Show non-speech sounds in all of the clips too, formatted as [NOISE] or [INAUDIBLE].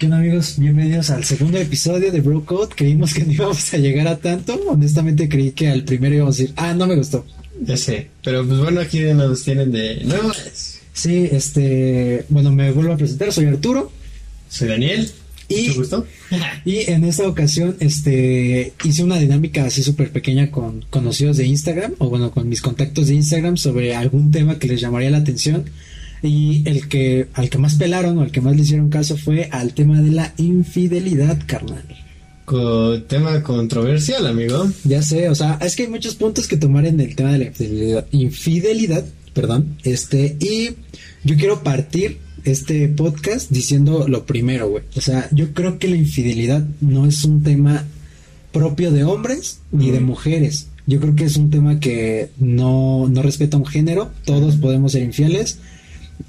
¿Qué onda amigos? Bienvenidos al segundo episodio de Bro Code. Creímos que no íbamos a llegar a tanto. Honestamente creí que al primero íbamos a decir, ah, no me gustó. Ya sé, pero pues bueno, aquí nos tienen de nuevo. Sí, este, bueno, me vuelvo a presentar, soy Arturo. Soy Daniel. Y, Mucho gusto. [LAUGHS] y en esta ocasión, este, hice una dinámica así súper pequeña con conocidos de Instagram, o bueno, con mis contactos de Instagram sobre algún tema que les llamaría la atención. Y el que, al que más pelaron o al que más le hicieron caso fue al tema de la infidelidad, carnal. Tema controversial, amigo. Ya sé, o sea, es que hay muchos puntos que tomar en el tema de la infidelidad, infidelidad, perdón, este, y yo quiero partir este podcast diciendo lo primero, güey. O sea, yo creo que la infidelidad no es un tema propio de hombres ni de mujeres. Yo creo que es un tema que no, no respeta un género, todos podemos ser infieles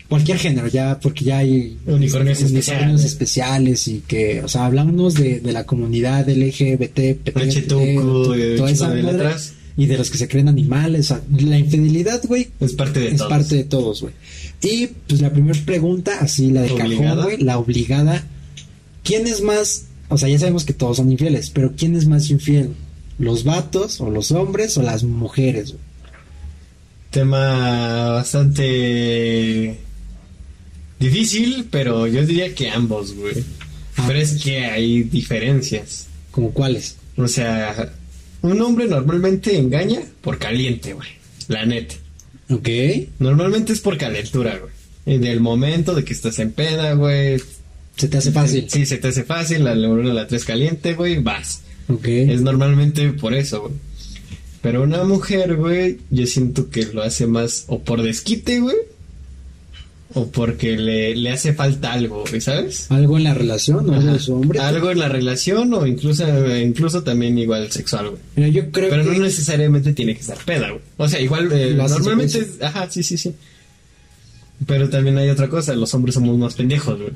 cualquier género, ya, porque ya hay unicornios, especiales. especiales. y que, o sea, hablamos de, de la comunidad LGBT, PT, toda esa madre, y de los que se creen animales, o sea, la infidelidad, güey, es parte de es todos. parte de todos, güey. Y pues la primera pregunta, así la de cajón, güey, la obligada, ¿quién es más? O sea, ya sabemos que todos son infieles, pero ¿quién es más infiel? ¿Los vatos o los hombres o las mujeres, güey? Tema bastante difícil, pero yo diría que ambos, güey. Ah, pero es que hay diferencias. ¿Como cuáles? O sea, un hombre normalmente engaña por caliente, güey. La neta. Ok. Normalmente es por calentura, güey. En el momento de que estás en peda, güey. Se te hace fácil. Sí, se te hace fácil. La neurona la tres caliente, güey. Vas. Ok. Es normalmente por eso, güey. Pero una mujer, güey, yo siento que lo hace más o por desquite, güey. O porque le, le hace falta algo, güey, ¿sabes? ¿Algo en la relación o algo Ajá. de su hombre? Algo en la relación o incluso, incluso también igual sexual, güey. Mira, yo creo Pero que... no necesariamente tiene que estar peda, güey. O sea, igual eh, normalmente... es- Ajá, sí, sí, sí. Pero también hay otra cosa, los hombres somos más pendejos, güey.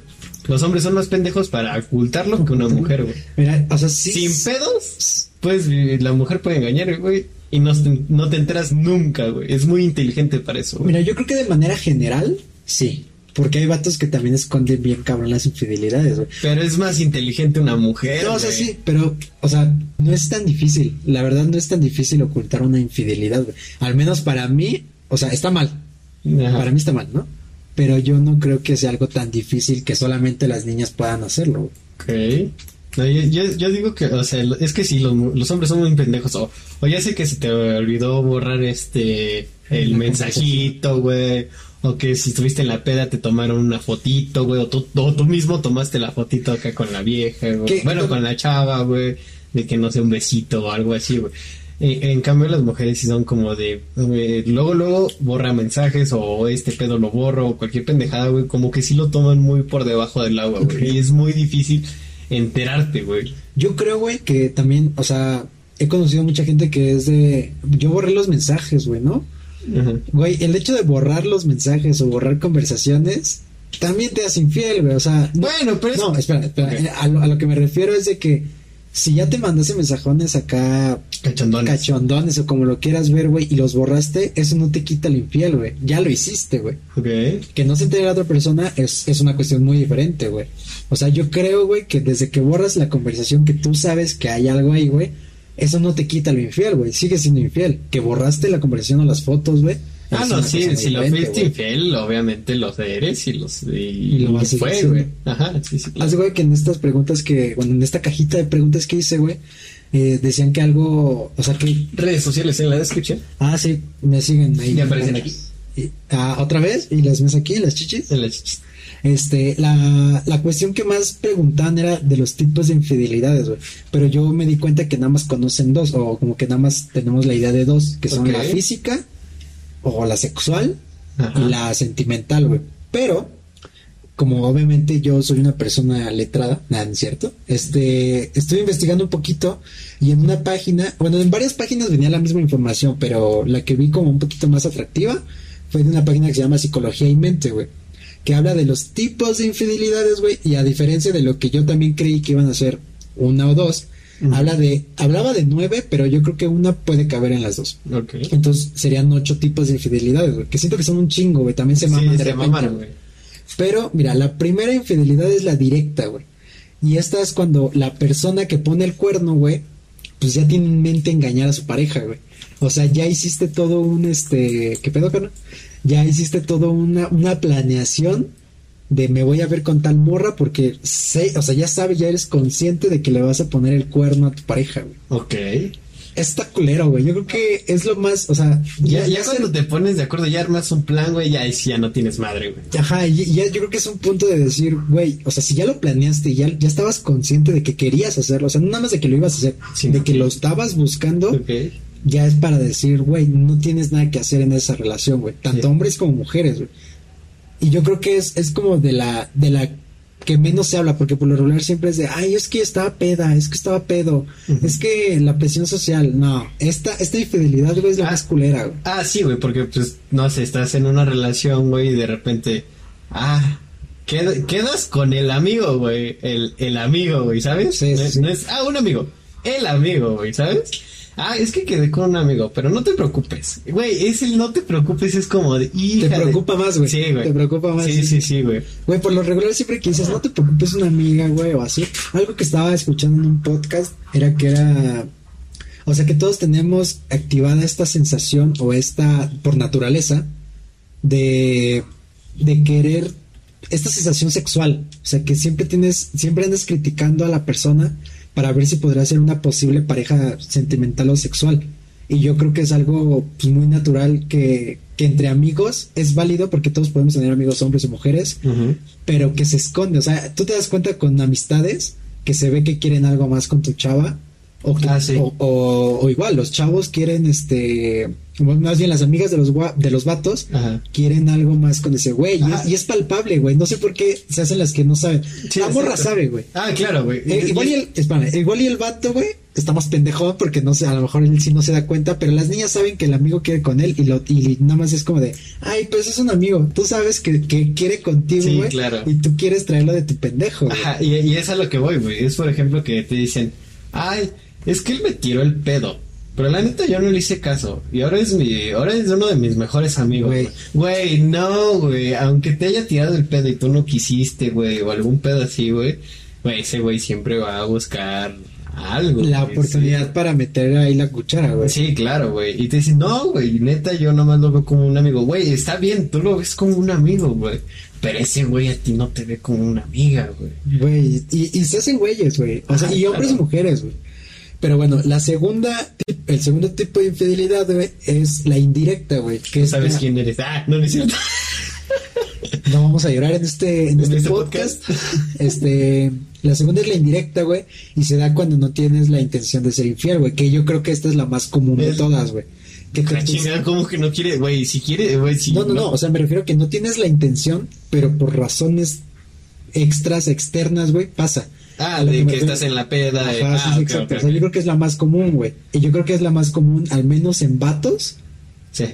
Los hombres son más pendejos para ocultarlo que una mujer, güey. Mira, o sea, sí... Sin pedos, pues la mujer puede engañar, güey, y no, te- no te enteras nunca, güey. Es muy inteligente para eso, güey. Mira, yo creo que de manera general, sí. Porque hay vatos que también esconden bien cabrón las infidelidades, güey. Pero es más inteligente una mujer, No, o sea, sí, pero, o sea, no es tan difícil. La verdad, no es tan difícil ocultar una infidelidad, güey. Al menos para mí, o sea, está mal. Ajá. Para mí está mal, ¿no? Pero yo no creo que sea algo tan difícil que solamente las niñas puedan hacerlo. Ok. No, yo, yo- yo digo que, o sea, es que sí, los, los hombres son muy pendejos. O, o ya sé que se te olvidó borrar este, el La [LAUGHS] mensajito, güey. O que si estuviste en la peda te tomaron una fotito, güey. O tú, o tú mismo tomaste la fotito acá con la vieja, güey. Bueno, con la chava, güey. De que no sé, un besito o algo así, güey. En, en cambio, las mujeres sí son como de. eh, luego, luego borra mensajes o este pedo lo borro o cualquier pendejada, güey. Como que sí lo toman muy por debajo del agua, güey. Y es muy difícil enterarte, güey. Yo creo, güey, que también, o sea, he conocido mucha gente que es de. Yo borré los mensajes, güey, ¿no? Güey, el hecho de borrar los mensajes o borrar conversaciones también te hace infiel, güey. O sea, no- Bueno, pero es- No, espera, espera. Eh, A, lo, a lo que me refiero es de que si ya te mandaste mensajones acá Cachondones. cachondones o como lo quieras ver, güey, y los borraste, eso no te quita lo infiel, güey. Ya lo hiciste, güey. Ok. Que no se entere la otra persona es, es una cuestión muy diferente, güey. O sea, yo creo, güey, que desde que borras la conversación que tú sabes que hay algo ahí, güey, eso no te quita lo infiel, güey. Sigue siendo infiel. Que borraste la conversación o las fotos, güey. Ah, no, sí, si lo fuiste infiel, obviamente los eres y los. Y, Y lo vas fue, güey. Ajá, sí, sí. Haz, güey, que en estas preguntas que, bueno, en esta cajita de preguntas que hice, güey, eh, decían que algo, o sea, que, Redes sociales en la descripción. ah, sí, me siguen ahí. Ya aparecen aquí. Y- ah, otra vez, y las ves aquí, las chichis. En la chichis. Este, la, la cuestión que más preguntaban era de los tipos de infidelidades, güey. Pero yo me di cuenta que nada más conocen dos, o como que nada más tenemos la idea de dos, que son la física, o la sexual, Ajá. y la sentimental, güey. Pero, como obviamente yo soy una persona letrada, nada, ¿no es cierto? Este, estuve investigando un poquito y en una página, bueno, en varias páginas venía la misma información, pero la que vi como un poquito más atractiva fue de una página que se llama Psicología y Mente, güey. Que habla de los tipos de infidelidades, güey, y a diferencia de lo que yo también creí que iban a ser una o dos, Habla de, hablaba de nueve, pero yo creo que una puede caber en las dos. Ok. Entonces serían ocho tipos de infidelidades, güey. Que siento que son un chingo, güey. También se maman Sí, de se repente, maman, güey. Pero, mira, la primera infidelidad es la directa, güey. Y esta es cuando la persona que pone el cuerno, güey, pues ya tiene en mente engañar a su pareja, güey. O sea, ya hiciste todo un, este, ¿qué pedo, carnal? Ya hiciste todo una, una planeación de me voy a ver con tal morra porque sé, o sea, ya sabes, ya eres consciente de que le vas a poner el cuerno a tu pareja, güey. Ok. Está culero, güey. Yo creo que es lo más, o sea, Ya, ya cuando te pones de acuerdo, ya armas un plan, güey, ya ya no tienes madre, güey. Ajá, y ya yo creo que es un punto de decir, güey, o sea, si ya lo planeaste, ya, ya estabas consciente de que querías hacerlo, o sea, no nada más de que lo ibas a hacer, Sí, de que lo estabas buscando, ya es para decir, güey, no tienes nada que hacer en esa relación, güey, tanto Sí. hombres como mujeres, güey. Y yo creo que es, es como de la, de la que menos se habla, porque por lo regular siempre es de, ay, es que estaba peda, es que estaba pedo, es que la presión social, no, esta, esta infidelidad, güey, es la Ah. más culera, güey. Ah, sí, güey, porque pues, no sé, estás en una relación, güey, y de repente, ah, qued- quedas con el amigo, güey, el, el amigo, güey, ¿sabes? Sí, sí, no, sí. no es, ah, un amigo, el amigo, güey, ¿sabes? Ah, es que quedé con un amigo, pero no te preocupes. Güey, es el no te preocupes, es como de... hija Te de- preocupa más, güey. Sí, güey. Te preocupa más. Sí, sí, sí, güey. Güey, por lo regular siempre que dices, no te preocupes, una amiga, güey, o así. Algo que estaba escuchando en un podcast era que era... O sea, que todos tenemos activada esta sensación o esta, por naturaleza, de, de querer esta sensación sexual. O sea, que siempre tienes, siempre andas criticando a la persona para ver si podrá ser una posible pareja sentimental o sexual. Y yo creo que es algo pues, muy natural que, que entre amigos es válido porque todos podemos tener amigos hombres o mujeres, pero que se esconde. O sea, tú te das cuenta con amistades que se ve que quieren algo más con tu chava. O, Ah, sí. o, o- o igual, los chavos quieren, este, más bien las amigas de los, gua- de los vatos Ajá. quieren algo más con ese güey. Y, es- y es palpable, güey. No sé por qué se hacen las que no saben. Sí, la morra sabe, güey. Ah, claro, güey. Eh, igual, y el, espérame, igual y el vato, güey, está más pendejo porque no sé, a lo mejor él sí no se da cuenta, pero las niñas saben que el amigo quiere con él y, lo, y nada más es como de, ay, pues es un amigo, tú sabes que, que quiere contigo, Sí, güey, claro. y tú quieres traerlo de tu pendejo. Ajá, y, y es a lo que voy, güey. Es por ejemplo que te dicen, ay, es que él me tiró el pedo. Pero la neta yo no le hice caso. Y ahora es mi, ahora es uno de mis mejores amigos. Güey. No, güey. Aunque te haya tirado el pedo y tú no quisiste, güey, o algún pedo así, güey. Güey, ese güey siempre va a buscar algo. La güey, oportunidad para meter ahí la cuchara, güey. Sí, claro, güey. Y te dicen, no, güey, neta, yo nomás lo veo como un amigo. Güey, está bien, tú lo ves como un amigo, güey. Pero ese güey a ti no te ve como una amiga, güey. Güey, y, y se hacen güeyes, güey. O sea, y hombres y mujeres, güey. Pero bueno, la segunda, el segundo tipo de infidelidad, güey, es la indirecta, güey. Que ¿Tú es sabes la- quién eres? Ah, no, no es cierto. [LAUGHS] No vamos a llorar en este, en [LAUGHS] En este este podcast. [LAUGHS] este, la segunda es la indirecta, güey, y se da cuando no tienes la intención de ser infiel, güey, que yo creo que esta es la más común de todas, güey. Que te- chingada, ¿cómo que no quiere? Güey, si quiere, güey, si. no, no, no, o sea, me refiero a que no tienes la intención, pero por razones extras, externas, güey, pasa. Ah, de que estás en la peda. Ajá, sí, ah, sí, exacto. ok, O sea, yo creo que es la más común, güey. Y yo creo que es la más común, al menos en vatos. Sí.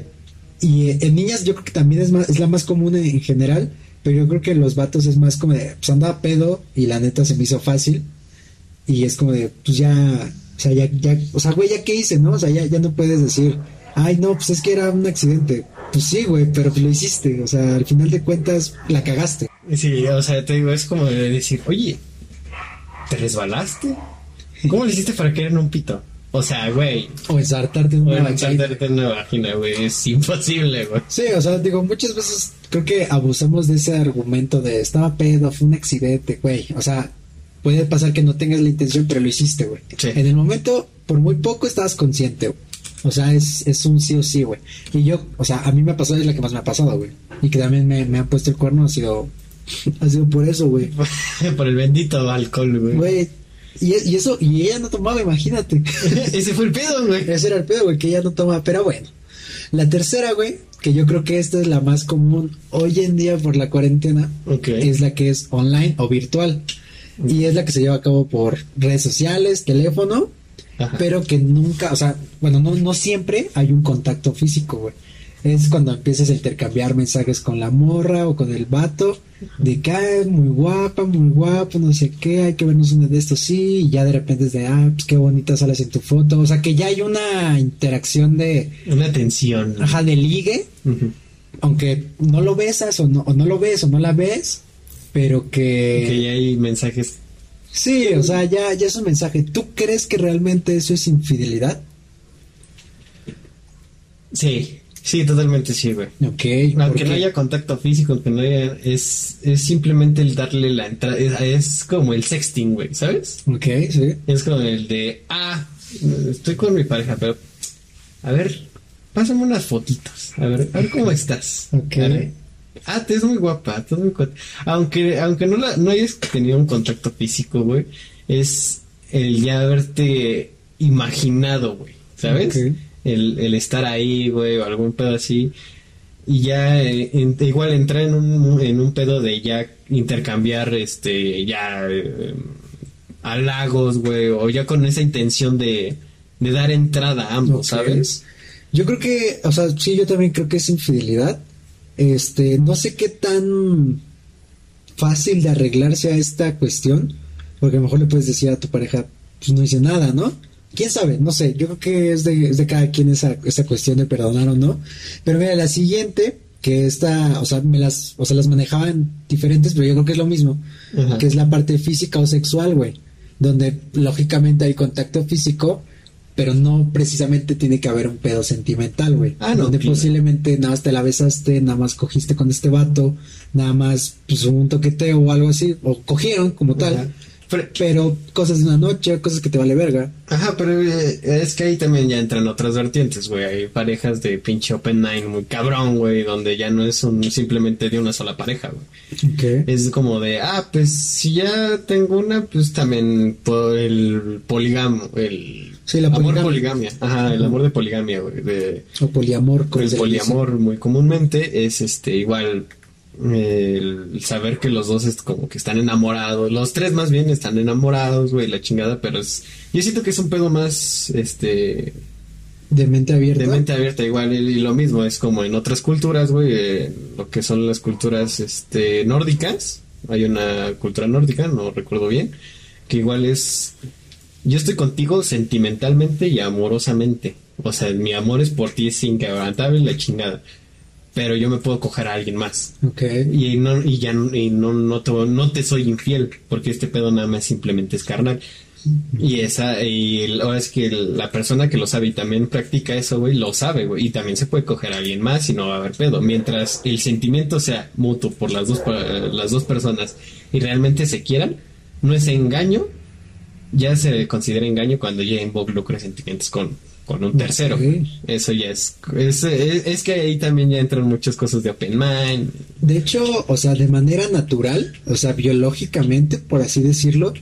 Y eh, en niñas yo creo que también es más, es la más común en, en general, pero yo creo que en los vatos es más como de, pues andaba pedo y la neta se me hizo fácil. Y es como de, pues ya, o sea, ya, ya, o sea, güey, ya qué hice, ¿no? O sea, ya, ya no puedes decir, ay, no, pues es que era un accidente. Pues sí, güey, pero pues lo hiciste. O sea, al final de cuentas, la cagaste. Sí, o sea, te digo, es como de decir, oye, ¿te resbalaste? ¿Cómo le hiciste para caer en un pito? O sea, güey, O ensartarte en una vagina. en una vagina, güey, es imposible, güey. Sí, o sea, digo, muchas veces creo que abusamos de ese argumento de estaba pedo, fue un accidente, güey. O sea, puede pasar que no tengas la intención, pero lo hiciste, güey. Sí. En el momento, por muy poco estabas consciente, güey. O sea, es, es un sí o sí, güey. Y yo, o sea, a mí me ha pasado, es la que más me ha pasado, güey. Y que también me, me han puesto el cuerno, ha sido, ha sido por eso, güey. [LAUGHS] Por el bendito alcohol, güey. Güey. Y, y eso, y ella no tomaba, imagínate. [LAUGHS] Ese fue el pedo, güey. Ese era el pedo, güey, que ella no toma, pero bueno. La tercera, güey, que yo creo que esta es la más común hoy en día por la cuarentena, es la que es online o virtual. Y es la que se lleva a cabo por redes sociales, teléfono, Ajá. pero que nunca, o sea, bueno, no, no siempre hay un contacto físico, güey. Es cuando empiezas a intercambiar mensajes con la morra o con el vato, de que "Ay, muy guapa, muy guapo, no sé qué, hay que vernos uno de estos, sí, y ya de repente es de, ah, pues qué bonita sales en tu foto, o sea, que ya hay una interacción de, Una tensión. ajá, de ligue, aunque no lo besas o no, o no lo ves o no la ves, pero que... Que ya hay mensajes Sí, o sea, ya, ya es un mensaje. ¿Tú crees que realmente eso es infidelidad? Sí, sí, totalmente sí, güey. Ok. Aunque ¿por no haya contacto físico, aunque no haya, es, es simplemente el darle la entrada, es, es como el sexting, güey, ¿sabes? Ok, sí. Es como el de, ah, estoy con mi pareja, pero, a ver, pásame unas fotitos, a ver, a ver cómo estás. Ok. Ah, te es muy guapa, te es muy guapa. Aunque, aunque no, la, no hayas tenido un contacto físico, güey, es el ya haberte imaginado, güey, ¿sabes? Ok. El, el estar ahí, güey, o algún pedo así. Y ya, eh, en- igual entrar en un, en un pedo de ya intercambiar, este, ya, eh, halagos, güey, o ya con esa intención de, de dar entrada a ambos. ¿sabes? Yo creo que, o sea, sí, yo también creo que es infidelidad. Este, no sé qué tan fácil de arreglarse a esta cuestión, porque a lo mejor le puedes decir a tu pareja, pues no hice nada, ¿no? ¿Quién sabe? No sé, yo creo que es de, es de cada quien esa, esa cuestión de perdonar o no. Pero mira, la siguiente, que esta, o sea, me las, o sea, las manejaban diferentes, pero yo creo que es lo mismo, Ajá. que es la parte física o sexual, güey, donde lógicamente hay contacto físico, pero no precisamente tiene que haber un pedo sentimental, güey. Ah, no, Donde claro. posiblemente nada más te la besaste, nada más cogiste con este vato, nada más pues un toqueteo o algo así, o cogieron como tal. Pero- Pero cosas de una noche, cosas que te vale verga. Ajá, pero eh, es que ahí también ya entran otras vertientes, güey. Hay parejas de pinche Open Nine muy cabrón, güey, donde ya no es un, simplemente de una sola pareja, güey. Es como de, ah, pues si ya tengo una, pues también por el poligamo, el Sí, la amor poligamia. poligamia. Ajá, el amor de poligamia, güey. De, O poliamor, como el dice. poliamor muy comúnmente es este igual el saber que los dos es como que están enamorados, los tres más bien están enamorados, güey, la chingada, pero es yo siento que es un pedo más este De mente abierta. de mente abierta igual y, y lo mismo es como en otras culturas, güey, eh, lo que son las culturas este nórdicas, hay una cultura nórdica, no recuerdo bien, que igual es yo estoy contigo sentimentalmente y amorosamente. O sea, mi amor es por ti, es inquebrantable la chingada. Pero yo me puedo coger a alguien más. Ok. Y no, y ya no- y no, no, te, no te soy infiel, porque este pedo nada más simplemente es carnal. Y esa, y el- ahora es que el- la persona que lo sabe y también practica eso, güey, lo sabe, güey. Y también se puede coger a alguien más y no va a haber pedo. Mientras el sentimiento sea mutuo por las dos, pa- las dos personas y realmente se quieran, no es engaño, ya se considera engaño cuando ya involucra sentimientos con, con un tercero. Eso ya es, es, es, es que ahí también ya entran muchas cosas de open mind. De hecho, o sea, de manera natural, o sea, biológicamente, por así decirlo,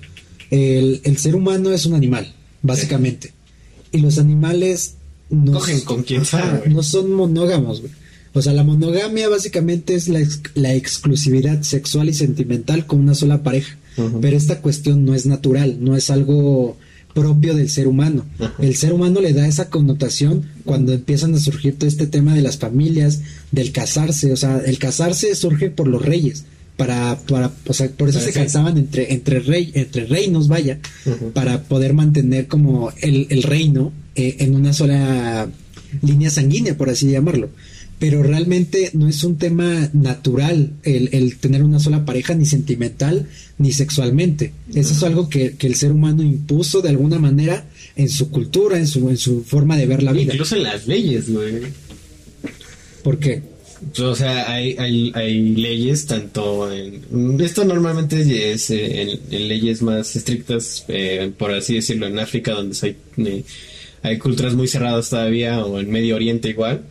el, el ser humano es un animal, básicamente. Y los animales no, Cogen con quien Ajá, sea, güey. no son monógamos, güey. O sea, la monogamia básicamente es la, ex- la exclusividad sexual y sentimental con una sola pareja. Pero esta cuestión no es natural, no es algo propio del ser humano. El ser humano le da esa connotación cuando empiezan a surgir todo este tema de las familias, del casarse. O sea, el casarse surge por los reyes. Para, para, o sea, por eso Para se casaban entre, entre rey, entre reinos, vaya, para poder mantener como el, el reino eh, en una sola línea sanguínea, por así llamarlo. Pero realmente no es un tema natural el, el tener una sola pareja, ni sentimental, ni sexualmente. Eso es algo que, que el ser humano impuso de alguna manera en su cultura, en su, en su forma de ver la vida. Incluso en las leyes, güey. ¿Por qué? O sea, hay, hay, hay leyes tanto en... Esto normalmente es eh, en, en leyes más estrictas, eh, por así decirlo, en África, donde hay, eh, hay culturas muy cerradas todavía, o en Medio Oriente igual,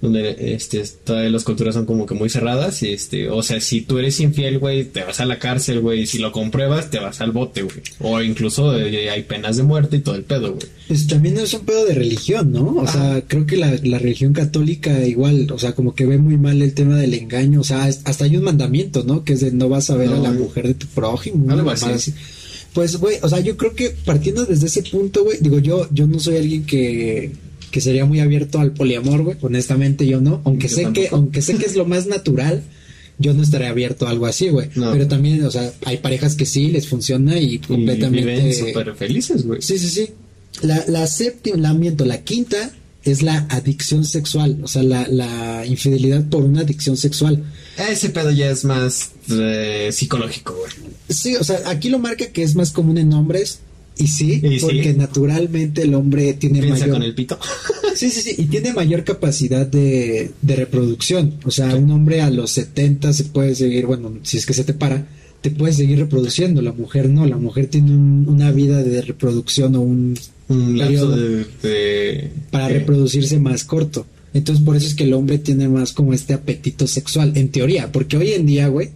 donde este, todas las culturas son como que muy cerradas. Y este, o sea, si tú eres infiel, güey, te vas a la cárcel, güey. y Si lo compruebas, te vas al bote, güey. O incluso eh, hay penas de muerte y todo el pedo, güey. Pues también es un pedo de religión, ¿no? O sea, creo que la, la religión católica igual, o sea, como que ve muy mal el tema del engaño, o sea, hasta hay un mandamiento, ¿no? Que es de no vas a ver a la mujer de tu prójimo. Algo así. Pues, güey, o sea, yo creo que partiendo desde ese punto, güey, digo, yo, yo no soy alguien que, que sería muy abierto al poliamor, güey, honestamente yo no, aunque Yo sé que, aunque sé que es lo más natural, yo no estaría abierto a algo así, güey. No. Pero también, o sea, hay parejas que sí les funciona y Y completamente. viven súper felices, güey. Sí, sí, sí. La, la séptima, la miento, la quinta es la adicción sexual, o sea, la, la infidelidad por una adicción sexual. Ese pedo ya es más eh, psicológico, güey. Sí, o sea, aquí lo marca que es más común en hombres. Y sí, Y sí. porque naturalmente el hombre tiene Piensa mayor... con el pito. [LAUGHS] Sí, sí, sí, y tiene mayor capacidad de, de reproducción. O sea, un hombre a los 70 se puede seguir, bueno, si es que se te para, te puedes seguir reproduciendo. La mujer no, la mujer tiene un- una vida de reproducción o un Un lapso periodo de, de- para de- reproducirse más corto. Entonces, por eso es que el hombre tiene más como este apetito sexual, en teoría, porque hoy en día, güey,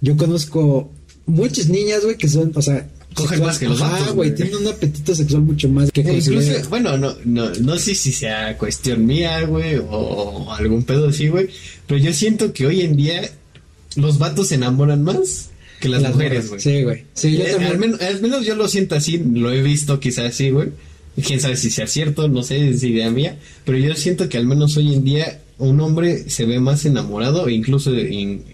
yo conozco muchas niñas, güey, que son, o sea, Cogen más que los vatos, güey, güey. tienen un apetito sexual mucho más que Eh, Incluso, bueno, no, no, no sé si sea cuestión mía, güey, o, o algún pedo así, güey, pero yo siento que hoy en día los vatos se enamoran más que las, mujeres, güey. Sí, güey. Sí, yo Eh, también. al, menos, al menos yo lo siento así, lo he visto quizás así, güey. Quién sabe si sea cierto, no sé, es idea mía, pero yo siento que al menos hoy en día un hombre se ve más enamorado e incluso in-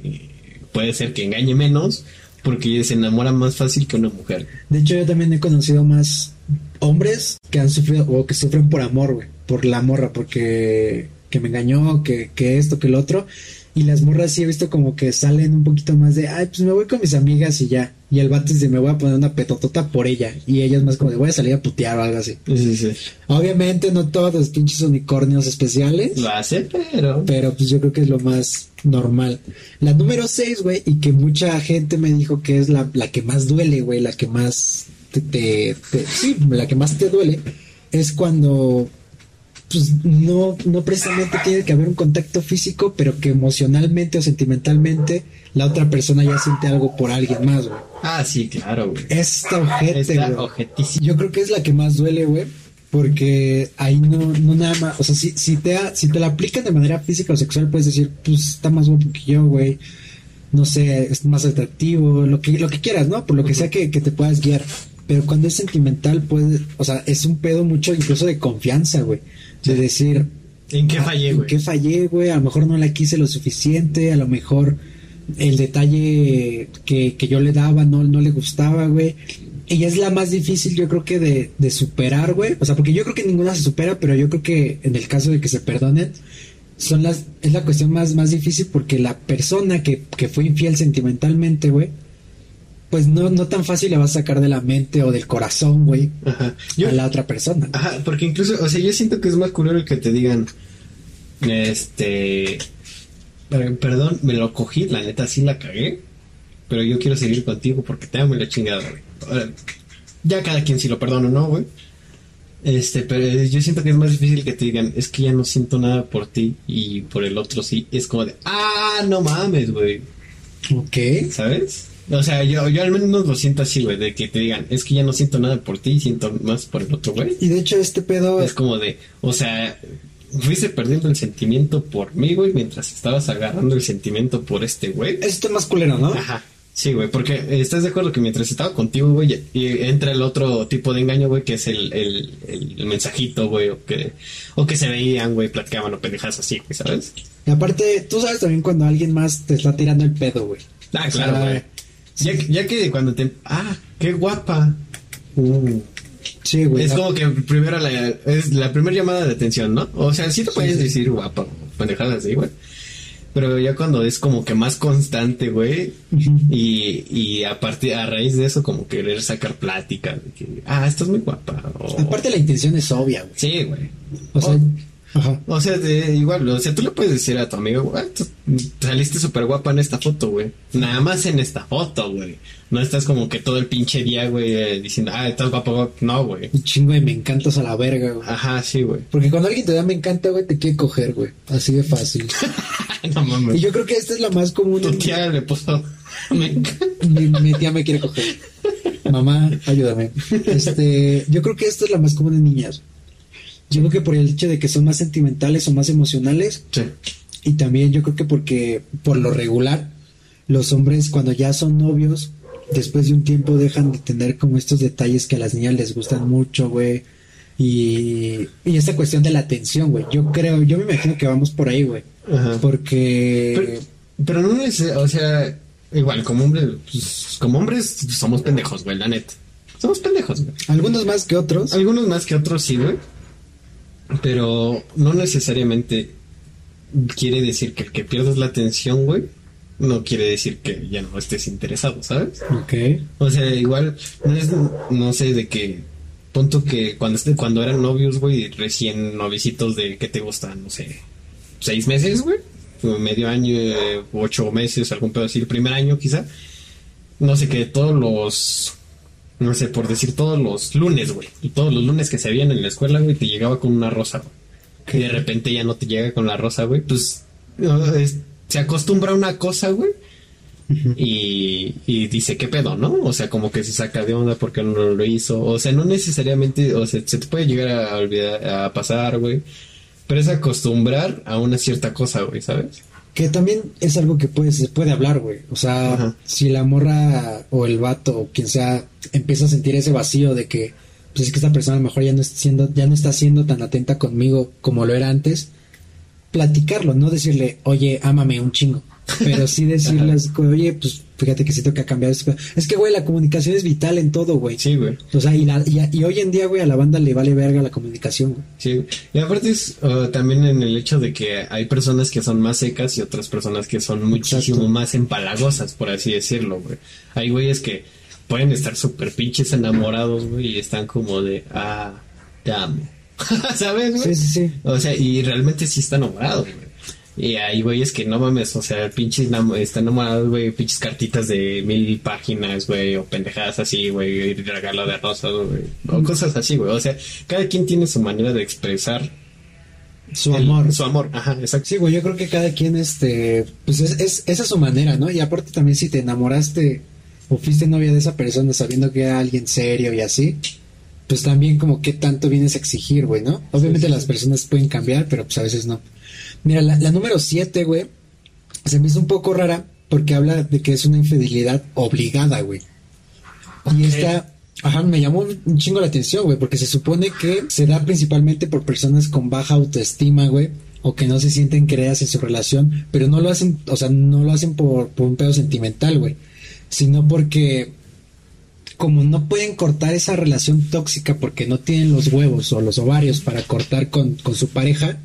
puede ser que engañe menos porque se enamora más fácil que una mujer. De hecho, yo también he conocido más hombres que han sufrido o que sufren por amor, güey. Por la morra, porque que me engañó, que, que esto, que el otro. Y las morras sí he visto como que salen un poquito más de, ay, pues me voy con mis amigas y ya. Y el vato es de, me voy a poner una petotota por ella. Y ellas más como de, voy a salir a putear o algo así. Sí, sí. Obviamente no todos los pinches unicornios especiales. Lo hace, pero... Pero pues yo creo que es lo más normal. La número 6, güey, y que mucha gente me dijo que es la, la que más duele, güey, la que más te, te- te- sí, la que más te duele, es cuando pues no, no precisamente tiene que haber un contacto físico, pero que emocionalmente o sentimentalmente la otra persona ya siente algo por alguien más, güey. Ah, sí, claro, güey. Esta ojete, güey. Yo creo que es la que más duele, güey. Porque ahí no, no nada más, o sea, si, si te, si te la aplican de manera física o sexual, puedes decir, pues está más guapo que yo, güey. No sé, es más atractivo, lo que, lo que quieras, ¿no? Por lo que sea que, que te puedas guiar. Pero cuando es sentimental, puede, o sea, es un pedo mucho incluso de confianza, güey. De decir, ¿En qué ah, fallé, ¿En güey? qué fallé, güey? A lo mejor no la quise lo suficiente, a lo mejor el detalle que, que yo le daba no, no le gustaba, güey. Y es la más difícil, yo creo que de, de superar, güey. O sea, porque yo creo que ninguna se supera, pero yo creo que en el caso de que se perdonen, son las, es la cuestión más, más difícil porque la persona que, que fue infiel sentimentalmente, güey, pues no, no tan fácil le va a sacar de la mente o del corazón, güey, a la otra persona. Ajá, porque incluso, o sea, yo siento que es más culero el que te digan, este, per- perdón, me lo cogí, la neta sí la cagué, pero yo quiero seguir contigo porque te amo y la chingada, güey. Ya cada quien si lo perdona o no, güey. Este, pero yo siento que es más difícil que te digan, es que ya no siento nada por ti y por el otro sí. Es como de, ah, no mames, güey. Ok. ¿Sabes? O sea, yo, yo al menos lo siento así, güey, de que te digan, es que ya no siento nada por ti, siento más por el otro, güey. Y de hecho este pedo... Es como de, o sea, fuiste perdiendo el sentimiento por mí, güey, mientras estabas agarrando el sentimiento por este güey. Esto es más culero, ¿no? Ajá. Sí, güey, porque eh, estás de acuerdo que mientras estaba contigo, güey, y entra el otro tipo de engaño, güey, que es el, el, el mensajito, güey, o que, o que se veían, güey, platicaban o pendejas así, güey, ¿sabes? Y aparte, tú sabes también cuando alguien más te está tirando el pedo, güey. Ah, O claro, güey. Ya, que- ya que cuando te... Ah, qué guapa. Uh. Sí, güey. Es como que primero la, es la primera llamada de atención, ¿no? O sea, sí te puedes sí. decir guapa pendejadas así, güey. Pero ya cuando es como que más constante, güey, y, y a partir, a raíz de eso, como querer sacar plática, de que, ah, estás muy guapa. O, Aparte la intención es obvia, güey. sí, güey. O sea, ajá. O sea, de- igual, o sea, tú le puedes decir a tu amigo, güey, tú saliste súper guapa en esta foto, güey. Nada más en esta foto, güey. No estás como que todo el pinche día, güey, eh, diciendo, ah, estás guapa. No, güey. Un chingo de me encantas a la verga, güey. Ajá, sí, güey. Porque cuando alguien te da me encanta, güey, te quiere coger, güey. Así de fácil. [LAUGHS] no mames. y yo creo que esta es la más común. Tu tía le puso. [LAUGHS] Me encanta. mi, mi tía me quiere coger. Mamá, ayúdame. Este, yo creo que esta es la más común en niñas. Yo creo que por el hecho de que son más sentimentales o más emocionales, Sí. Y también yo creo que porque por lo regular los hombres cuando ya son novios, después de un tiempo dejan de tener como estos detalles que a las niñas les gustan mucho, güey. Y, y esta cuestión de la atención, güey. Yo creo, yo me imagino que vamos por ahí, güey. Porque... Pero, pero no es, o sea, igual, como hombres, pues, como hombres somos pendejos, güey, la neta. Somos pendejos, güey. Algunos más que otros. Algunos más que otros sí, güey. Pero no necesariamente quiere decir que el que pierdas la atención, güey, no quiere decir que ya no estés interesado, ¿sabes? Ok. O sea, igual, no es, no sé, de que, punto que cuando, este- cuando eran novios, güey, recién novicitos de que te gustan, no sé, seis meses, güey, medio año, eh, ocho meses, algún pedo así, el primer año quizá, no sé, que todos los, no sé, por decir todos los lunes, güey, y todos los lunes que se veían en la escuela, güey, te llegaba con una rosa, güey. Y de repente ya no te llega con la rosa, güey, pues, no, es- se acostumbra a una cosa, güey, y, y dice, ¿qué pedo, no? O sea, como que se saca de onda porque no lo hizo. O sea, no necesariamente, o sea, se te puede llegar a olvidar, a pasar, güey. Pero es acostumbrar a una cierta cosa, güey, ¿sabes? Que también es algo que puede, se puede hablar, güey. O sea, Ajá. si la morra o el vato o quien sea empieza a sentir ese vacío de que, pues es que esta persona a lo mejor ya no está siendo, ya no está siendo tan atenta conmigo como lo era antes, platicarlo, no decirle, oye, ámame un chingo. Pero sí decirle así como, oye, pues fíjate que siento que ha cambiado. esto". Es que, güey, la comunicación es vital en todo, güey. Sí, güey. O sea, y, la, y, y hoy en día, güey, a la banda le vale verga la comunicación, güey. Sí. Y aparte es uh, también en el hecho de que hay personas que son más secas y otras personas que son muchísimo Exacto. más empalagosas, por así decirlo, güey. Hay güeyes que pueden estar súper pinches enamorados, güey, y están como de, ah, te amo. [LAUGHS] ¿Sabes, güey? Sí, sí, sí. O sea, y realmente sí está enamorado, güey. Y hay güeyes que no mames, o sea, pinches están enamorados, güey, pinches cartitas de mil páginas, güey, o pendejadas así, güey, y regalo de rosas, güey, o cosas así, güey. O sea, cada quien tiene su manera de expresar Su el- amor. Su amor, ajá, exacto. Sí, güey, yo creo que cada quien, este, pues es, es, esa es su manera, ¿no? Y aparte también si te enamoraste o fuiste novia de esa persona sabiendo que era alguien serio y así, pues también como qué tanto vienes a exigir, güey, ¿no? Obviamente sí, las personas pueden cambiar, pero pues a veces no. Mira, la, la número siete, güey, se me hizo un poco rara porque habla de que es una infidelidad obligada, güey. Y esta, ajá, me llamó un- un chingo la atención, güey, porque se supone que se da principalmente por personas con baja autoestima, güey, o que no se sienten creadas en su relación, pero no lo hacen, o sea, no lo hacen por, por un pedo sentimental, güey, sino porque como no pueden cortar esa relación tóxica porque no tienen los huevos o los ovarios para cortar con, con su pareja,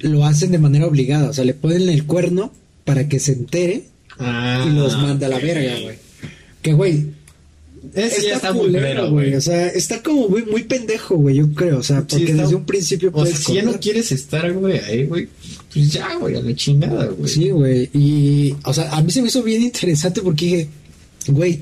lo hacen de manera obligada, o sea, le ponen el cuerno para que se entere Ah, y los manda a la verga, güey. Que, güey, está muy culero, güey. O sea, está como muy, muy pendejo, güey, yo creo. O sea, Sí, porque está- desde un principio O sea, si ya no quieres estar, güey, ahí, güey, pues ya, güey, a la chingada, güey. Sí, güey. Y, o sea, a mí se me hizo bien interesante porque dije, güey,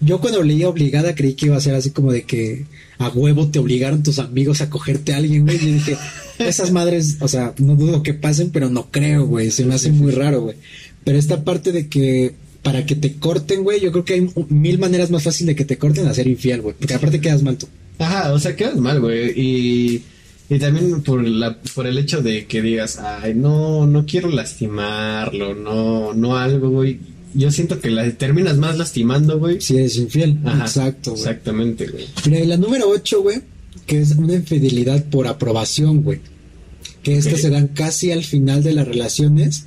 yo cuando leía obligada creí que iba a ser así como de que a huevo te obligaron tus amigos a cogerte a alguien, güey. Y dije, [LAUGHS] esas madres, o sea, no dudo que pasen, pero no creo, güey. Se me hace muy raro, güey. Pero esta parte de que para que te corten, güey, yo creo que hay mil maneras más fáciles de que te corten a ser infiel, güey. Porque aparte quedas mal tú. Ajá, o sea, quedas mal, güey. Y, y también por, la, por el hecho de que digas, ay, no, no quiero lastimarlo, no, no algo, güey. Yo siento que la terminas más lastimando, güey. Si eres infiel. Ajá, Exacto, güey. Exactamente, güey. Mira, y la número 8, güey, que es una infidelidad por aprobación, güey. Que estas se dan casi al final de las relaciones.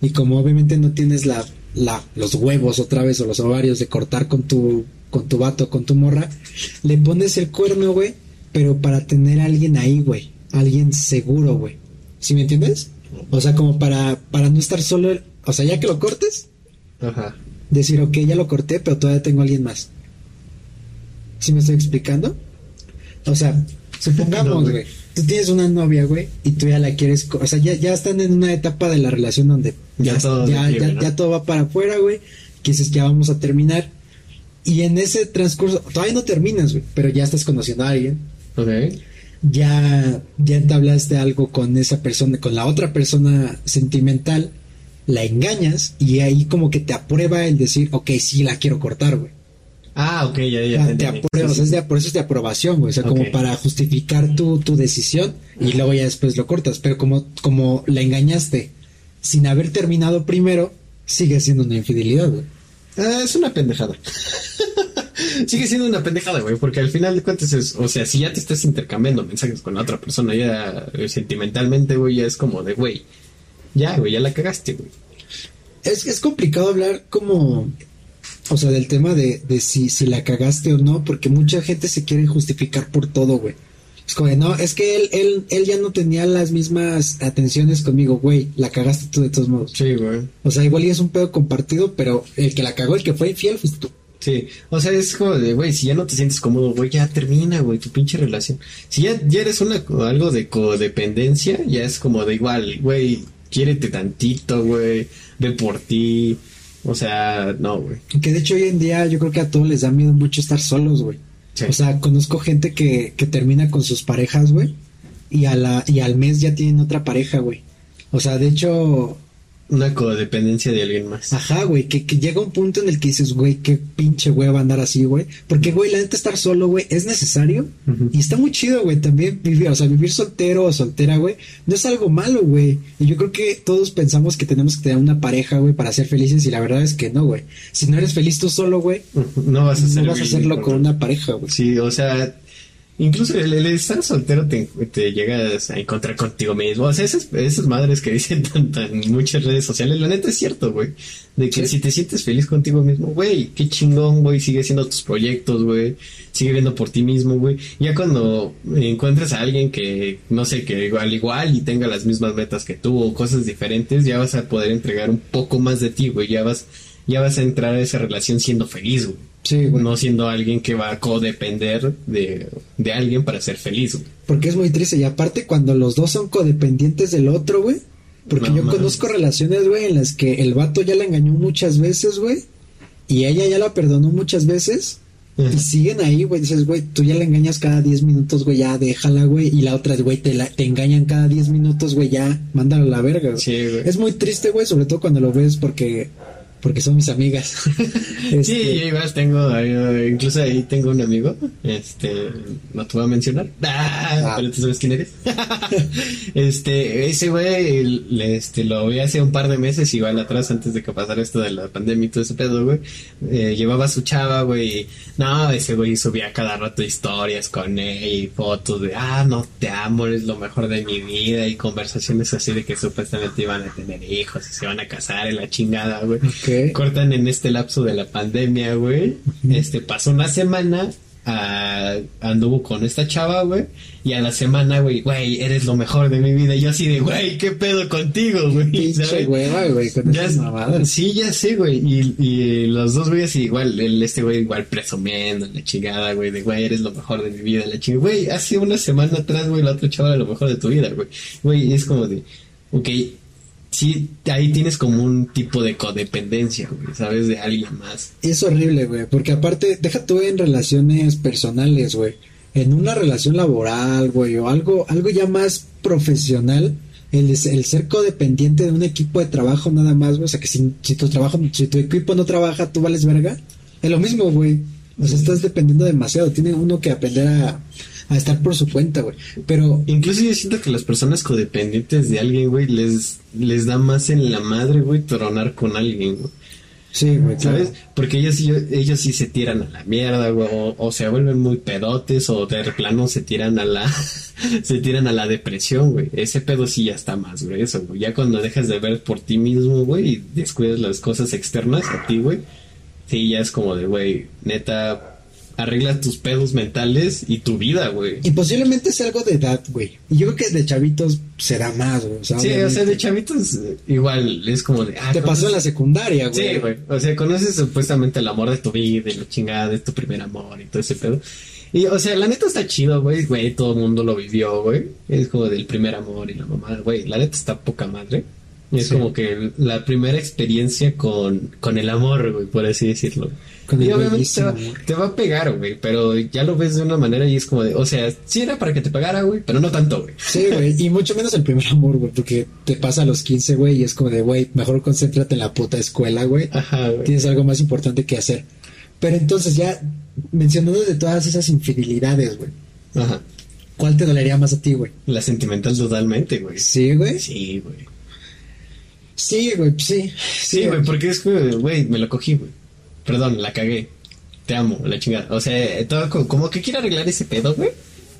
Y como obviamente no tienes la, la, los huevos otra vez o los ovarios de cortar con tu, con tu vato, con tu morra, le pones el cuerno, güey, pero para tener a alguien ahí, güey. Alguien seguro, güey. ¿Sí me entiendes? O sea, como para, para no estar solo, o sea, ya que lo cortes, Ajá. decir, ok, ya lo corté, pero todavía tengo a alguien más. ¿Sí me estoy explicando? O sea, [LAUGHS] supongamos, güey. tú tienes una novia, güey, y tú ya la quieres, o sea, ya, ya están en una etapa de la relación donde Ya ya, todo ya, ya- ¿no? ya todo va para afuera, güey, que dices, ya vamos a terminar. Y en ese transcurso, todavía no terminas, güey, pero ya estás conociendo a alguien, Ok. ya, ya entablaste algo con esa persona, con la otra persona sentimental, la engañas y ahí como que te aprueba el decir, ok, sí la quiero cortar, güey. Ah, ok, ya, ya. te te entendí. aprueba, o Sí, sea, es de- por eso es de aprobación, güey. O sea, como para justificar tu, tu decisión y luego ya después lo cortas. Pero como, como la engañaste sin haber terminado primero, sigue siendo una infidelidad, güey. Ah, es una pendejada. [LAUGHS] Sigue siendo una pendejada, güey, porque al final de cuentas es, o sea, si ya te estás intercambiando mensajes con la otra persona, ya eh, sentimentalmente, güey, ya es como de, güey, ya, güey, ya la cagaste, güey. Es, es complicado hablar como, o sea, del tema de, de si, si la cagaste o no, porque mucha gente se quiere justificar por todo, güey. Es como de, no, es que él, él, él ya no tenía las mismas atenciones conmigo, güey, la cagaste tú de todos modos. Sí, güey. O sea, igual y es un pedo compartido, pero el que la cagó, el que fue infiel, fuiste tú. Sí, o sea, es como de, güey, si ya no te sientes cómodo, güey, ya termina, güey, tu pinche relación. Si ya, ya eres una, algo de codependencia, ya es como de igual, güey, quiérete tantito, güey, ve por ti. O sea, no, güey. Que de hecho hoy en día yo creo que a todos les da miedo mucho estar solos, güey. Sí. O sea, conozco gente que, que termina con sus parejas, güey, y, a la, y al mes ya tienen otra pareja, güey. O sea, de hecho, Una codependencia de alguien más. Ajá, güey, que, que llega un punto en el que dices, güey, qué pinche hueva andar así, güey. Porque, güey, la neta estar solo, güey, es necesario. Y está muy chido, güey, también vivir, o sea, vivir soltero o soltera, güey, no es algo malo, güey. Y yo creo que todos pensamos que tenemos que tener una pareja, güey, para ser felices. Y la verdad es que no, güey. Si no eres feliz tú solo, güey, No vas a no ser vas a hacerlo con una pareja, güey. Sí, o sea, incluso el, el estar soltero te, te llegas a encontrar contigo mismo. O sea, esas, esas madres que dicen [LAUGHS] tan, tan en muchas redes sociales, la neta es cierto, güey. De que Sí. si te sientes feliz contigo mismo, güey, qué chingón, güey, sigue haciendo tus proyectos, güey, sigue viendo por ti mismo, güey. Ya cuando encuentres a alguien que, no sé, que igual, igual y tenga las mismas metas que tú o cosas diferentes, ya vas a poder entregar un poco más de ti, güey. Ya vas, ya vas a entrar a esa relación siendo feliz, güey Sí, no siendo alguien que va a codepender de, de alguien para ser feliz. güey. Porque es muy triste. Y aparte, cuando los dos son codependientes del otro, güey. Porque No yo conozco relaciones, güey, en las que el vato ya la engañó muchas veces, güey. Y ella ya la perdonó muchas veces. Ajá. Y siguen ahí, güey. Dices, güey, tú ya la engañas cada 10 minutos, güey, ya déjala, güey. Y la otra, güey, te, la- te engañan cada 10 minutos, güey, ya mándala a la verga. Sí, güey. Es muy triste, güey, sobre todo cuando lo ves porque porque son mis amigas. [LAUGHS] Este, Sí, yo igual tengo, incluso ahí tengo un amigo, este, no te voy a mencionar, [LAUGHS] ah, pero tú sabes quién eres. [LAUGHS] este, ese güey, este, lo vi hace un par de meses, igual atrás, antes de que pasara esto de la pandemia y todo ese pedo, güey, eh, llevaba a su chava, güey, no, ese güey subía cada rato historias con él y fotos de, ah, no te amo, eres lo mejor de mi vida, y conversaciones así de que supuestamente iban a tener hijos y se van a casar en la chingada, güey [LAUGHS] Cortan en este lapso de la pandemia, güey. Este pasó una semana, ah, anduvo con esta chava, güey. Y a la semana, güey, güey, eres lo mejor de mi vida. Y yo así de, güey, ¿qué pedo contigo, güey? [LAUGHS] Güey, con Ya esas sí, ya sé, güey. Y, y los dos güeyes igual, el, este güey igual presumiendo la chingada, güey, de güey, eres lo mejor de mi vida, la chingada. Güey, hace una semana atrás, güey, la otra chava era lo mejor de tu vida, güey. Güey, es como de, ok, sí, ahí tienes como un tipo de codependencia, güey, ¿sabes? De alguien más. Es horrible, güey, porque aparte, deja tú en relaciones personales, güey. En una relación laboral, güey, o algo, algo ya más profesional, el, el ser codependiente de un equipo de trabajo nada más, güey. O sea, que si, si tu trabajo, si tu equipo no trabaja, tú vales verga. Es lo mismo, güey. O sea, estás dependiendo demasiado. Tiene uno que aprender a, a estar por su cuenta, güey. Pero, Incluso yo siento que las personas codependientes de alguien, güey, les, les da más en la madre, güey, tronar con alguien, güey. sí, güey, ¿Sabes? claro. Porque ellos, sí- ellos sí se tiran a la mierda, güey, o, o se vuelven muy pedotes, o de plano se tiran a la, [LAUGHS] se tiran a la depresión, güey. Ese pedo sí ya está más grueso, güey. Ya cuando dejas de ver por ti mismo, güey, y descuidas las cosas externas a ti, güey, sí, ya es como de, güey, neta, arregla tus pedos mentales y tu vida, güey. Y posiblemente sea algo de edad, güey. Y yo creo que de chavitos se da más, güey. O sea, Sí, o sea, obviamente. de chavitos, eh, igual, es como de, ah, Te pasó en la secundaria, güey. Sí, güey. O sea, conoces supuestamente el amor de tu vida y la chingada de tu primer amor y todo ese pedo. Y, o sea, la neta está chido, güey. Güey, todo el mundo lo vivió, güey. Es como del primer amor y la mamá, güey. La neta está poca madre. Y es Sí. como que la primera experiencia con, con el amor, güey, por así decirlo. Con y obviamente te va, te a pegar, güey, pero ya lo ves de una manera y es como de, o sea, sí era para que te pegara, güey, pero no tanto, güey. Sí, güey, y mucho menos el primer amor, güey, porque te pasa a los 15, güey, y es como de, güey, mejor concéntrate en la puta escuela, güey. Ajá, güey. Tienes algo más importante que hacer. Pero entonces ya, mencionando de todas esas infidelidades, güey, Ajá. ¿cuál te dolería más a ti, güey? La sentimental totalmente, güey. Sí, güey. Sí, güey. Sí, güey, sí. Sí, güey, porque es que, güey, me lo cogí, güey. Perdón, la cagué. Te amo, la chingada. O sea, todo como, como que quiere arreglar ese pedo, güey.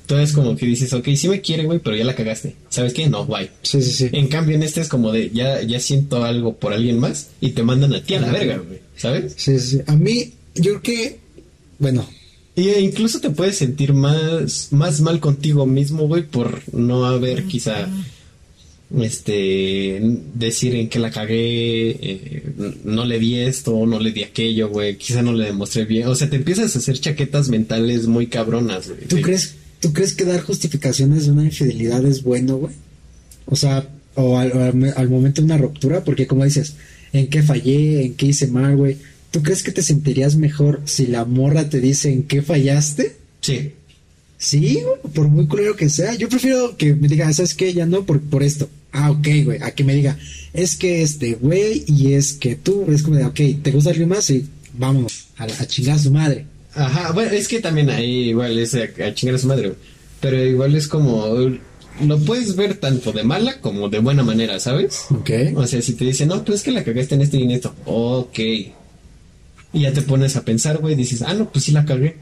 Todo es como que dices, ok, sí me quiere, güey, pero ya la cagaste. ¿Sabes qué? No, bye. Sí, sí, sí. En cambio, en este es como de, ya, ya siento algo por alguien más y te mandan a ti a la verga, güey. ¿Sabes? Sí, sí, sí. A mí, yo creo que, bueno, Y incluso te puedes sentir más, más mal contigo mismo, güey, por no haber quizá, este, decir en qué la cagué, eh, no le di esto, no le di aquello, güey, quizá no le demostré bien. O sea, te empiezas a hacer chaquetas mentales muy cabronas, güey. ¿Tú crees, ¿Tú crees que dar justificaciones de una infidelidad es bueno, güey? O sea, o al, al momento de una ruptura, porque como dices, ¿en qué fallé? ¿En qué hice mal, güey? ¿Tú crees que te sentirías mejor si la morra te dice en qué fallaste? Sí. Sí, por muy culero que sea. Yo prefiero que me diga, ¿sabes qué? Ya no por, por esto. Ah, ok, güey. A que me diga, es que este güey y es que tú. Es como de, ok, ¿te gusta alguien más? Y vamos a, a chingar a su madre. Ajá, bueno, es que también ahí igual es a, a chingar a su madre, güey. Pero igual es como. Lo puedes ver tanto de mala como de buena manera, ¿sabes? Ok. O sea, si te dicen, no, pues es que la cagaste en esto y en esto. Ok. Y ya te pones a pensar, güey, dices, ah, no, pues sí la cagué.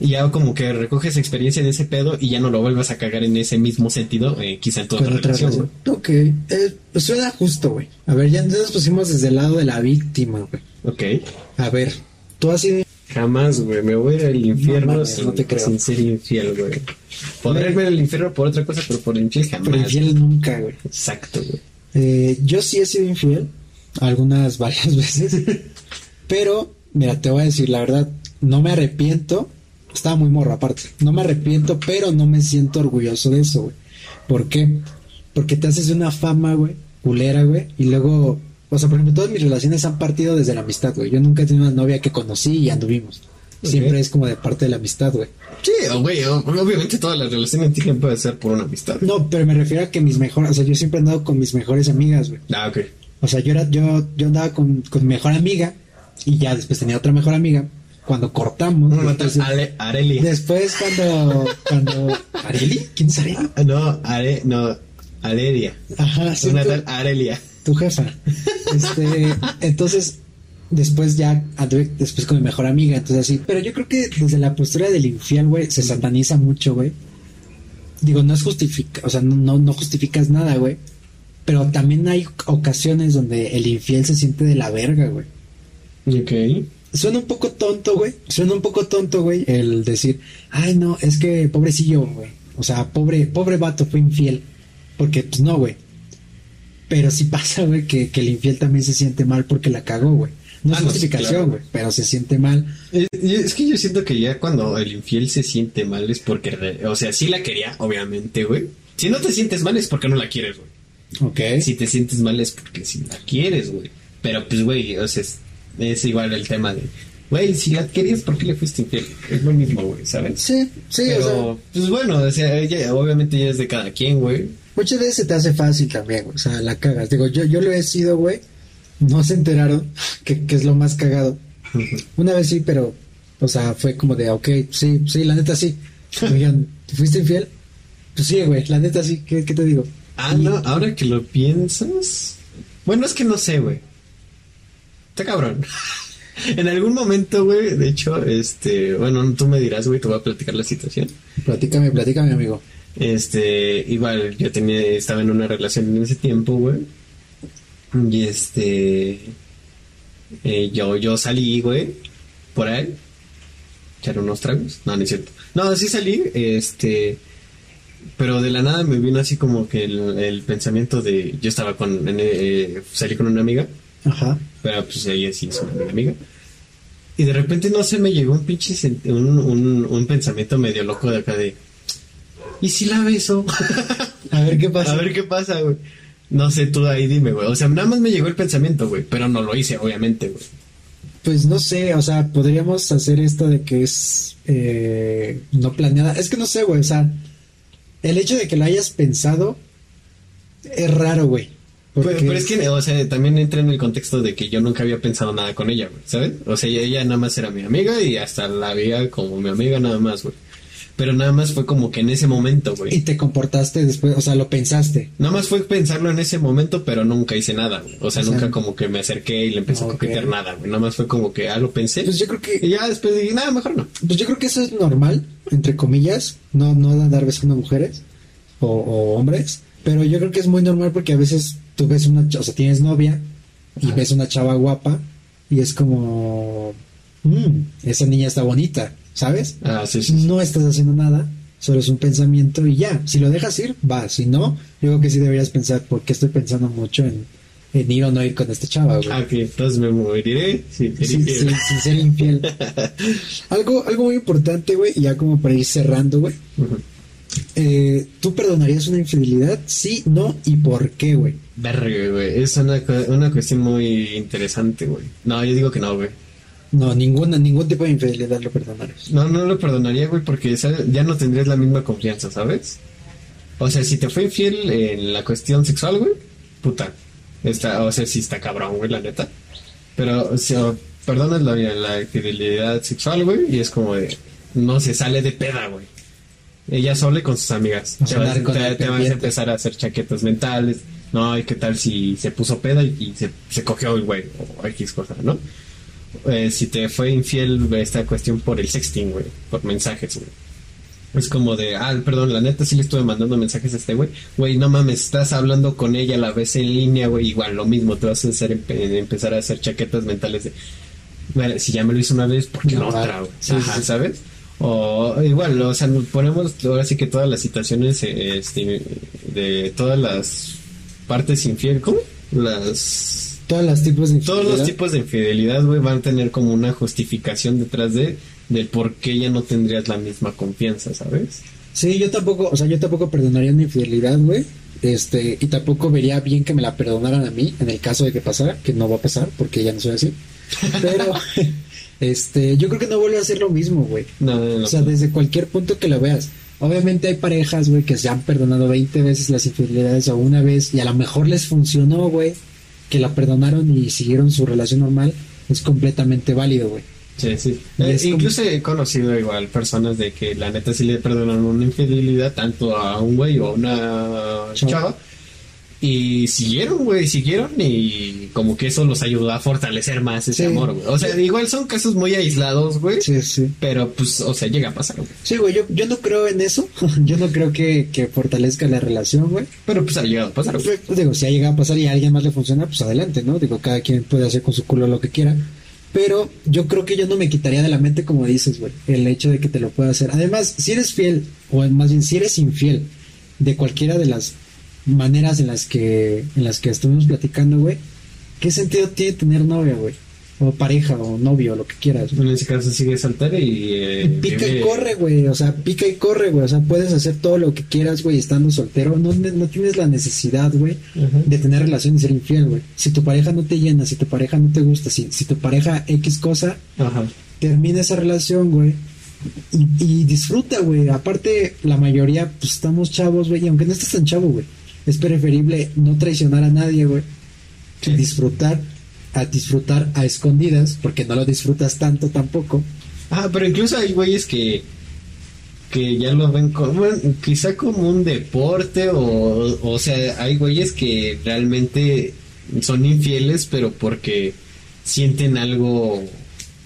Y ya como que recoges experiencia de ese pedo y ya no lo vuelvas a cagar en ese mismo sentido, eh, quizá en tu otra Con otra relación. Ok. Eh, pues suena justo, güey. A ver, ya nos pusimos desde el lado de la víctima, güey. Ok. A ver, tú has sido Jamás, güey, me voy a ir al infierno mames, sin, no te creo. sin ser infiel, güey. Podré ver el infierno por otra cosa, pero por infiel jamás. por infiel nunca, güey. Exacto, güey. Eh, yo sí he sido infiel, algunas [LAUGHS] varias veces, pero mira, te voy a decir la verdad, no me arrepiento, estaba muy morro aparte, no me arrepiento, pero no me siento orgulloso de eso, güey. ¿Por qué? Porque te haces una fama, güey, culera, güey, y luego, o sea, por ejemplo, todas mis relaciones han partido desde la amistad, güey. Yo nunca he tenido una novia que conocí y anduvimos. Siempre es como de parte de la amistad, güey. Sí, güey, obviamente todas las relaciones tienen puede ser por una amistad. No, pero me refiero a que mis mejores, o sea, yo siempre he andado con mis mejores amigas, güey. Ah, ok. O sea, yo era, yo, yo andaba con, con mi mejor amiga y ya después tenía otra mejor amiga. Cuando cortamos, tal después, Ale, Areli. después cuando, cuando, ¿Areli? ¿Quién es Areli? Ah, No, Are, no, Aleria. Ajá, sí, Una tal Arelia. tu jefa. Este, entonces, después ya anduve después con mi mejor amiga, entonces así. Pero yo creo que desde la postura del infiel, güey, se sataniza mucho, güey. Digo, no es justifica, o sea, no, no, no justificas nada, güey. Pero también hay ocasiones donde el infiel se siente de la verga, güey. Ok. Suena un poco tonto, güey. Suena un poco tonto, güey, el decir, ay, no, es que pobrecillo, güey. O sea, pobre, pobre vato fue infiel. Porque, pues no, güey. Pero sí pasa, güey, que, que el infiel también se siente mal porque la cagó, güey. No es Ah, no, sí, justificación, claro. güey, pero se siente mal. Y Es que yo siento que ya cuando el infiel se siente mal es porque, o sea, sí la quería, obviamente, güey. Si no te sientes mal es porque no la quieres, güey. Ok. Si te sientes mal es porque si la quieres, güey. Pero pues, güey, o sea, es, es igual el tema de, güey, si la querías, ¿por qué le fuiste infiel? Es lo mismo, güey, ¿sabes? Sí, sí, Pero, o sea, pues bueno, o sea, ella, obviamente ya es de cada quien, güey. muchas veces se te hace fácil también, güey. O sea, la cagas. Digo, yo, yo lo he sido, güey. No se enteraron, [LAUGHS] que, que es lo más cagado. [LAUGHS] Una vez sí, pero, o sea, fue como de, ok, sí, sí, la neta sí. [LAUGHS] Oigan, ¿te fuiste infiel? Pues sí, güey, la neta sí, ¿qué, qué te digo? Ah, Y- no, ahora que lo piensas. Bueno, es que no sé, güey. Está cabrón. [LAUGHS] en algún momento, güey, de hecho, este, bueno, tú me dirás, güey, te voy a platicar la situación. Platícame, platícame, amigo. Este, igual, yo tenía, estaba en una relación en ese tiempo, güey. Y este, eh, yo, yo salí, güey, por ahí, echar unos tragos. No, no es cierto. No, sí salí, este, pero de la nada me vino así como que el, el pensamiento de, yo estaba con, en, eh, salí con una amiga, Ajá. Pero pues ella sí es una amiga. Y de repente, no sé, me llegó un pinche, un, un, un pensamiento medio loco de acá de, ¿y si la beso? [LAUGHS] A ver qué pasa. A ver qué pasa, güey. No sé, tú ahí dime, güey. O sea, nada más me llegó el pensamiento, güey. Pero no lo hice, obviamente, güey. Pues no sé, o sea, podríamos hacer esto de que es eh, no planeada. Es que no sé, güey, o sea, el hecho de que lo hayas pensado es raro, güey. Pero, es que, o sea, también entra en el contexto de que yo nunca había pensado nada con ella, güey, ¿sabes? O sea, ella, nada más era mi amiga y hasta la veía como mi amiga nada más, güey. Pero nada más fue como que en ese momento, Y güey. te comportaste después, o sea, lo pensaste. Nada más fue pensarlo en ese momento, pero nunca hice nada, güey. O sea, O sea, nunca como que me acerqué y le empecé a coquetear nada, güey. Nada más fue como que, ah, lo pensé. Pues yo creo que Y ya después dije, nada, mejor no. Pues yo creo que eso es normal, entre comillas, no, no andar besando mujeres o, o hombres, pero yo creo que es muy normal porque a veces tú ves una, o sea, tienes novia y Ajá. ves una chava guapa y es como, "Mm, esa niña está bonita. ¿sabes? Ah, sí, sí. sí. No estás haciendo nada, solo es un pensamiento y ya. Si lo dejas ir, va. Si no, yo creo que sí deberías pensar, ¿por qué estoy pensando mucho en, en ir o no ir con este chava, güey? Ah, ok, entonces me moriré sin ser infiel. sin- sin ser infiel. algo, algo muy importante, güey, y ya como para ir cerrando, güey. Eh, ¿Tú perdonarías una infidelidad? Sí, no, y por qué, güey. Verga, güey. Es una, una cuestión muy interesante, güey. No, yo digo que no, güey. No, ninguna, ningún tipo de infidelidad lo perdonarías. No, no lo perdonaría, güey, porque ¿sabes? ya no tendrías la misma confianza, ¿sabes? O sea, si te fue infiel en la cuestión sexual, güey, puta. Está, o sea, sí está cabrón, güey, la neta. Pero o, perdonas la, la infidelidad sexual, güey, y es como de. No se sale de peda, güey. Ella sola y con sus amigas. O Te vas, te- te a empezar a hacer chaquetas mentales. No, y qué tal si se puso peda y, y se, se cogió el güey, o X cosa, ¿no? Eh, si te fue infiel esta cuestión por el sexting, güey, por mensajes, güey. Es como de, ah, perdón, la neta sí le estuve mandando mensajes a este güey. Güey, no mames, estás hablando con ella a la vez en línea, güey. Igual lo mismo, te vas a hacer, empe- empezar a hacer chaquetas mentales de, "Vale, si ya me lo hizo una vez, ¿por qué No, otra, güey? Sí, Ajá, sí, sí. ¿sabes? O igual, o sea, nos ponemos ahora sí que todas las situaciones eh, este, de todas las partes infiel, ¿cómo? Las Todos los tipos de todos los infidelidad. tipos de infidelidad, güey, van a tener como una justificación detrás de del por qué ya no tendrías la misma confianza, ¿sabes? Sí, yo tampoco, o sea, yo tampoco perdonaría una infidelidad, güey. Este, y tampoco vería bien que me la perdonaran a mí en el caso de que pasara, que no va a pasar porque ya no soy así. Pero, [LAUGHS] este, yo creo que no vuelve a ser lo mismo, güey. No, no, no. O sea, desde cualquier punto que lo veas. Obviamente hay parejas, güey, que se han perdonado 20 veces las infidelidades o una vez y a lo mejor les funcionó, güey, que la perdonaron y siguieron su relación normal. Es completamente válido, güey. Sí, sí. Eh, como- incluso he conocido igual personas de que la neta sí le perdonan una infidelidad tanto a un güey o a una Chava. chava. Y siguieron, güey, siguieron y como que eso los ayudó a fortalecer más ese Sí. amor, güey. O sea, igual son casos muy aislados, güey. Sí, sí. Pero pues, o sea, llega a pasar, güey. Sí, güey, yo, yo no creo en eso. [LAUGHS] yo no creo que, que fortalezca la relación, güey. Pero pues ha llegado a pasar, güey. Pues, digo, si ha llegado a pasar y a alguien más le funciona, pues adelante, ¿no? Digo, cada quien puede hacer con su culo lo que quiera. Pero yo creo que yo no me quitaría de la mente, como dices, güey, el hecho de que te lo pueda hacer. Además, si eres fiel, o más bien si eres infiel de cualquiera de las maneras en las que, en las que estuvimos platicando, güey, ¿qué sentido tiene tener novia, güey? O pareja, o novio, o lo que quieras, güey. En ese caso sigue soltero y... eh, Pica y corre, güey. O sea, pica y corre, güey. O sea, puedes hacer todo lo que quieras, güey, estando soltero. No, no tienes la necesidad, güey, de tener relación y ser infiel, güey. Si tu pareja no te llena, si tu pareja no te gusta, si, si tu pareja X cosa, termina esa relación, güey. Y, y disfruta, güey. Aparte, la mayoría, pues estamos chavos, güey. Y aunque no estés tan chavo, güey, es preferible no traicionar a nadie, güey. que Sí. disfrutar, a disfrutar a escondidas, porque no lo disfrutas tanto tampoco. Ah, pero incluso hay güeyes que que ya lo ven como, bueno, quizá como un deporte o, o sea, hay güeyes que realmente son infieles, pero porque sienten algo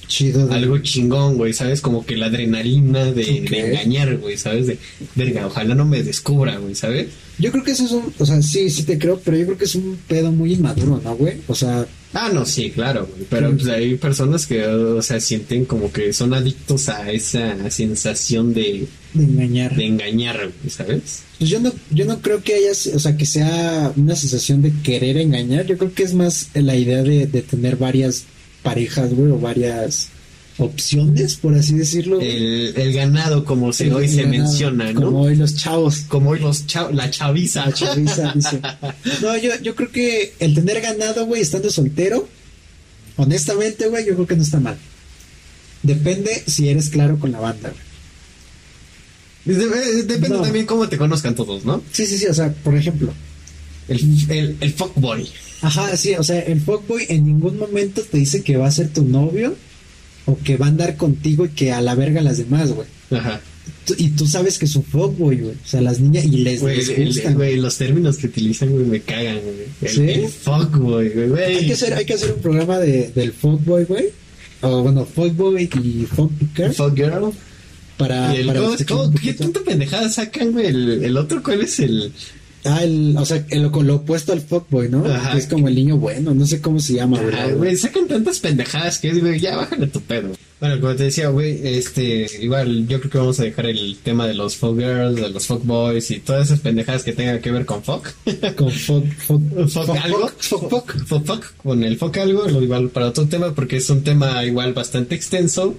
Chido. de- algo chingón, güey, ¿sabes? Como que la adrenalina de, engañar, güey, ¿sabes? De, verga, ojalá no me descubra, güey, ¿sabes? Yo creo que eso es un, o sea, sí, sí te creo, pero yo creo que es un pedo muy inmaduro, ¿no, güey? O sea, Ah, no, sí, claro, güey, pero pues hay personas que, o sea, sienten como que son adictos a esa sensación de, de engañar. de engañar, güey, ¿sabes? Pues yo no, yo no creo que haya, o sea, que sea una sensación de querer engañar. Yo creo que es más la idea de, de tener varias parejas, güey, o varias opciones, por así decirlo. El, el ganado, como se, El hoy se ganado, menciona, ¿no? Como hoy los chavos. Como hoy los cha- la chaviza. La chaviza dice. [LAUGHS] No, yo, yo creo que el tener ganado, güey, estando soltero, honestamente, güey, yo creo que no está mal. Depende si eres claro con la banda, güey. Dep- Depende No. también cómo te conozcan todos, ¿no? Sí, sí, sí, o sea, por ejemplo. El, el, el fuckboy. Ajá, sí, o sea, el fuckboy en ningún momento te dice que va a ser tu novio o que va a andar contigo y que a la verga las demás, güey. Ajá. Y tú sabes que es un fuckboy, güey. O sea, las niñas y les, Güey, les gustan. güey, los términos que utilizan, güey, me cagan, güey. El, ¿Sí? el fuckboy, güey, güey. Hay que hacer, hay que hacer un programa de, del fuckboy, güey. O bueno, fuckboy y fuckpicker Fuck girl. para, Y el- para ¿cómo- escuchar cómo- un ¿Qué tanta pendejada sacan, güey? El, el otro, ¿cuál es el...? Ah, el, o sea, el, lo, lo opuesto al fuckboy, ¿no? Ajá. Que es como el niño bueno, no sé cómo se llama, güey. Güey, sacan tantas pendejadas que es, güey, ya bájale tu pedo. Bueno, como te decía, güey, este, igual yo creo que vamos a dejar el tema de los folk girls, de los folk boys y todas esas pendejadas que tengan que ver con folk. [LAUGHS] Con fuck, fuck, Fuck algo. fuck, fuck. Fuck, fuck, con el fuck algo, lo igual para otro tema, porque es un tema igual bastante extenso,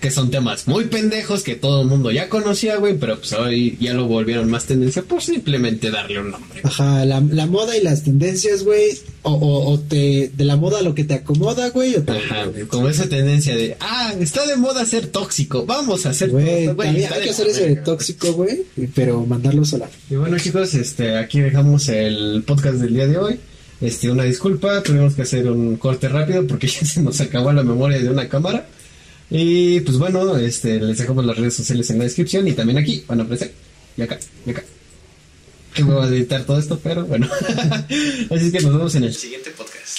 que son temas muy pendejos que todo el mundo ya conocía, güey, pero pues hoy ya lo volvieron más tendencia por simplemente darle un nombre. Ajá, la, la moda y las tendencias, güey, o, o, o te, de la moda lo que te acomoda, güey, o te... Ajá, como esa tendencia de, ah, está de moda ser tóxico, vamos a ser Güey, hay que hacer de verga. tóxico, güey, pero mandarlos a la... Y bueno chicos, este, aquí dejamos el podcast del día de hoy. Este, una disculpa, tuvimos que hacer un corte rápido porque [LAUGHS] ya se nos acabó la memoria de una cámara. Y pues bueno, este, les dejamos las redes sociales en la descripción y también aquí van a aparecer. Y acá, y acá. Que voy a editar todo esto, pero bueno. [LAUGHS] Así es que nos vemos en el siguiente podcast.